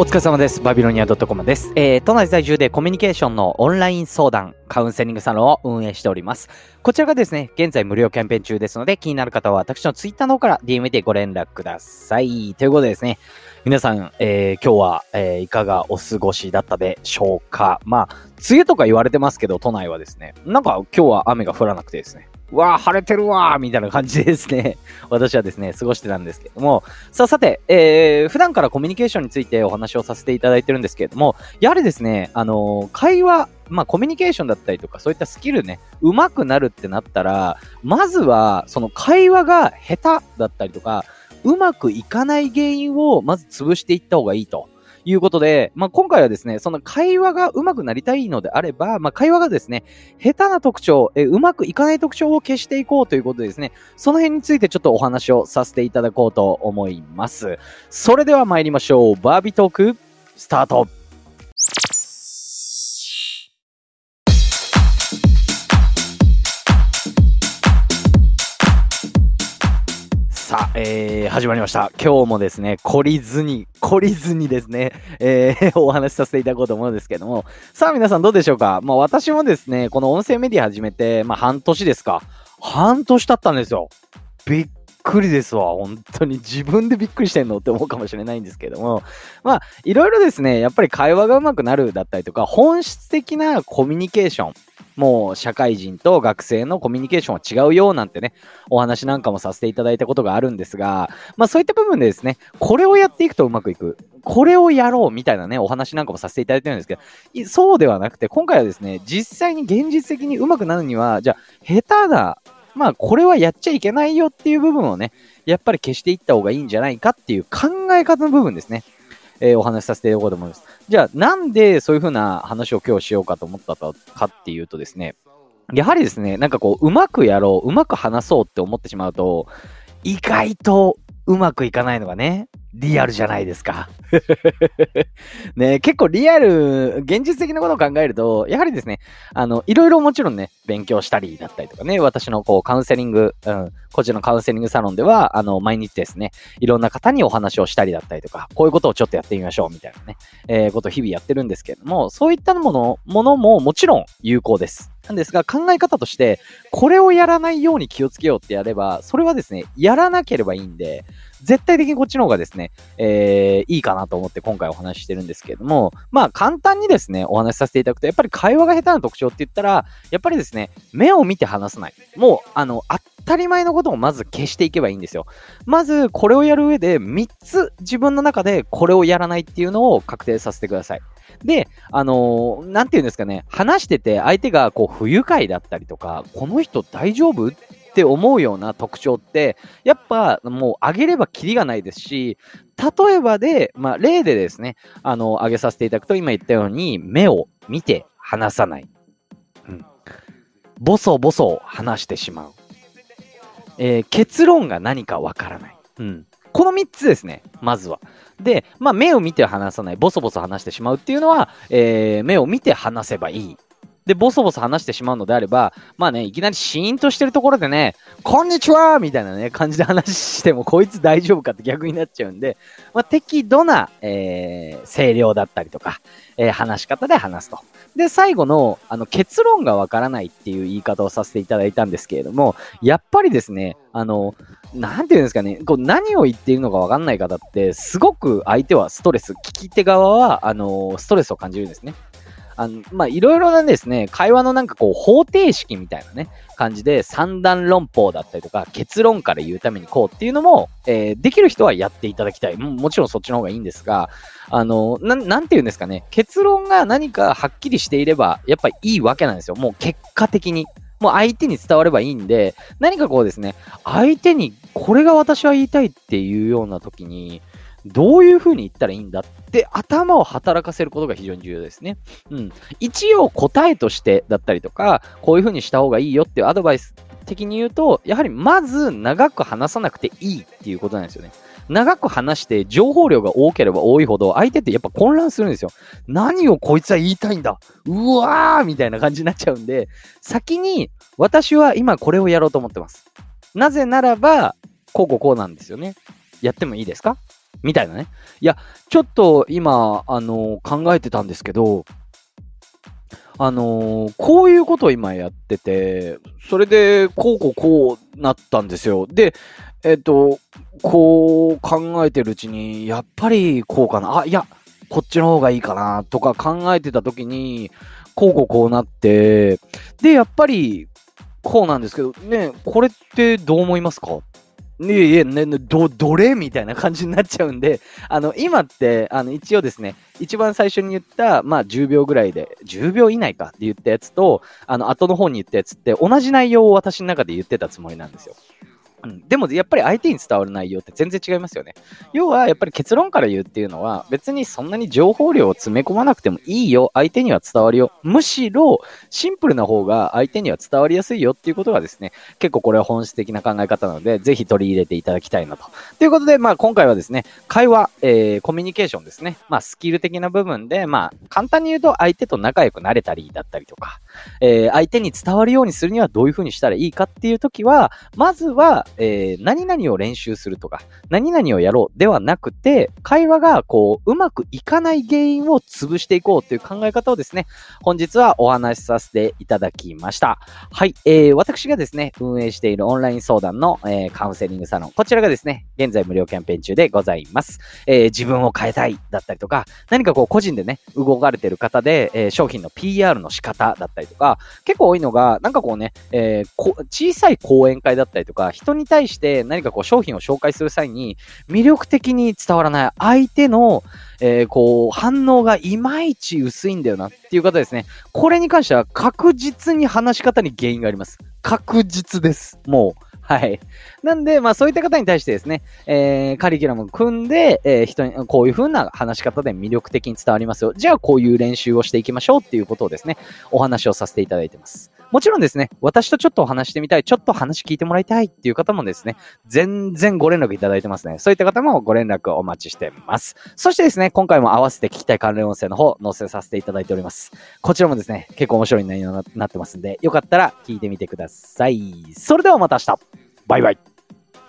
お疲れ様です。バビロニア .com です。えー、都内在住でコミュニケーションのオンライン相談、カウンセリングサロンを運営しております。こちらがですね、現在無料キャンペーン中ですので、気になる方は私のツイッターの方から DM でご連絡ください。ということでですね、皆さん、えー、今日は、えー、いかがお過ごしだったでしょうか？まあ、梅雨とか言われてますけど、都内はですね、なんか今日は雨が降らなくてですね、わー晴れてるわーみたいな感じでですね、私はですね、過ごしてたんですけども、さあさて、えー、普段からコミュニケーションについてお話をさせていただいてるんですけれども、やはりですね、あのー会話、まあコミュニケーションだったりとか、そういったスキルね、上手くなるってなったら、まずは、その会話が下手だったりとか、うまくいかない原因をまず潰していった方がいいと。いうことで、まあ、今回はですね、その会話が上手くなりたいのであれば、まあ、会話がですね、下手な特徴、えうまくいかない特徴を消していこうということでですね、その辺についてちょっとお話をさせていただこうと思います。それでは参りましょう。バービートーク、スタートえー、始まりました。今日もですね、懲りずに、懲りずにですね、えー、お話しさせていただこうと思うんですけども、さあ皆さんどうでしょうか？まあ私もですね、この音声メディア始めて、まあ半年ですか。半年経ったんですよ。びっくりですわ。本当に自分でびっくりしてんのって思うかもしれないんですけども、まあいろいろですね、やっぱり会話が上手くなるだったりとか、本質的なコミュニケーション、もう社会人と学生のコミュニケーションは違うよなんてね、お話なんかもさせていただいたことがあるんですが、まあそういった部分でですね、これをやっていくとうまくいく。これをやろうみたいなね、お話なんかもさせていただいてるんですけど、そうではなくて、今回はですね、実際に現実的にうまくなるには、じゃあ、下手な、まあこれはやっちゃいけないよっていう部分をね、やっぱり消していった方がいいんじゃないかっていう考え方の部分ですね。えーお話しさせていただこうと思います。じゃあ、なんでそういう風な話を今日しようかと思ったかっていうとですね、やはりですね、なんかこう、うまくやろう、うまく話そうって思ってしまうと、意外とうまくいかないのがね、リアルじゃないですか。ね、結構リアル、現実的なことを考えると、やはりですね、あの、いろいろもちろんね、勉強したりだったりとかね、私のこう、カウンセリング、うん、こちらのカウンセリングサロンでは、あの、毎日ですね、いろんな方にお話をしたりだったりとか、こういうことをちょっとやってみましょうみたいなね、えーことを日々やってるんですけれども、そういったもの、ものももちろん有効です。なんですが、考え方として、これをやらないように気をつけようってやれば、それはですね、やらなければいいんで、絶対的にこっちの方がですね、えーいいかなと思って今回お話ししてるんですけれども、まあ簡単にですね、お話しさせていただくと、やっぱり会話が下手な特徴って言ったら、やっぱりですね、目を見て話さない。もう、あの、当たり前のことをまず消していけばいいんですよ。まず、これをやる上で、3つ自分の中でこれをやらないっていうのを確定させてください。で、あのーなんて言うんですかね、話してて相手がこう不愉快だったりとか、この人大丈夫？って思うような特徴って、やっぱもう上げればキリがないですし、例えばで、まあ例でですね、あの、上げさせていただくと今言ったように、目を見て話さない。うん。ボソボソ話してしまう。えー結論が何かわからない。うん。この3つですね、まずは。で、まあ、目を見て話さない、ボソボソ話してしまうっていうのは、えー目を見て話せばいい。で、ボソボソ話してしまうのであれば、まあね、いきなりシーンとしてるところでね、こんにちはみたいなね、感じで話しても、こいつ大丈夫かって逆になっちゃうんで、まあ、適度な、えー声量だったりとか、えー話し方で話すと。で、最後の、あの、結論がわからないっていう言い方をさせていただいたんですけれども、やっぱりですね、あの、なんていうんですかね、こう何を言っているのかわかんない方って、すごく相手はストレス、聞き手側は、あの、ストレスを感じるんですね。あの、ま、いろいろなですね、会話のなんかこう、方程式みたいなね、感じで、三段論法だったりとか、結論から言うためにこうっていうのも、えーできる人はやっていただきたい。ももちろんそっちの方がいいんですが、あの、な、なんて言うんですかね、結論が何かはっきりしていれば、やっぱりいいわけなんですよ。もう結果的に。もう相手に伝わればいいんで、何かこうですね、相手にこれが私は言いたいっていうような時に、どういう風に言ったらいいんだって頭を働かせることが非常に重要ですね。うん。一応答えとしてだったりとか、こういう風にした方がいいよっていうアドバイス的に言うと、やはりまず長く話さなくていいっていうことなんですよね。長く話して情報量が多ければ多いほど相手ってやっぱ混乱するんですよ。何をこいつは言いたいんだうわーみたいな感じになっちゃうんで、先に私は今これをやろうと思ってます。なぜならば、こうこうこうなんですよね。やってもいいですか？みたいなね。いや、ちょっと今、あの考えてたんですけど、あのー、こういうことを今やってて、それで、こうこうこうなったんですよ。で、えっと、こう考えてるうちに、やっぱりこうかな。あ、いや、こっちの方がいいかなとか考えてた時に、こうこうこうなって、で、やっぱり、こうなんですけど、ね、これってどう思いますか？いえいえ、ね、ど、どれみたいな感じになっちゃうんで、あの、今って、あの、一応ですね、一番最初に言った、まあ、10秒ぐらいで、10秒以内かって言ったやつと、あの、後の方に言ったやつって、同じ内容を私の中で言ってたつもりなんですよ。うん、でもやっぱり相手に伝わる内容って全然違いますよね。要はやっぱり結論から言うっていうのは別にそんなに情報量を詰め込まなくてもいいよ。相手には伝わるよ。むしろシンプルな方が相手には伝わりやすいよっていうことがですね、結構これは本質的な考え方なので、ぜひ取り入れていただきたいなと。ということで、まあ今回はですね、会話、えー、コミュニケーションですね。まあスキル的な部分で、まあ簡単に言うと相手と仲良くなれたりだったりとか、えー、相手に伝わるようにするにはどういうふうにしたらいいかっていう時は、まずは、えー、何々を練習するとか、何々をやろうではなくて、会話がこう、うまくいかない原因を潰していこうという考え方をですね、本日はお話しさせていただきました。はい、えー、私がですね、運営しているオンライン相談の、えー、カウンセリングサロン、こちらがですね、現在無料キャンペーン中でございます。えー、自分を変えたいだったりとか、何かこう個人でね、動かれてる方で、えー、商品の PR の仕方だったりとか、結構多いのが、なんかこうね、えー、小さい講演会だったりとか、人に対して何かこう商品を紹介する際に、魅力的に伝わらない相手の、えー、こう、反応がいまいち薄いんだよなっていう方ですね。これに関しては確実に話し方に原因があります。確実です。もう。はい。なんで、まあそういった方に対してですね、えー、カリキュラムを組んで、えー、人に、こういう風な話し方で魅力的に伝わりますよ。じゃあこういう練習をしていきましょうっていうことをですね、お話をさせていただいてます。もちろんですね、私とちょっとお話してみたい、ちょっと話聞いてもらいたいっていう方もですね、全然ご連絡いただいてますね。そういった方もご連絡お待ちしてます。そしてですね、今回も合わせて聞きたい関連音声の方、載せさせていただいております。こちらもですね、結構面白い内容になってますんで、よかったら聞いてみてください。それではまた明日バイバイ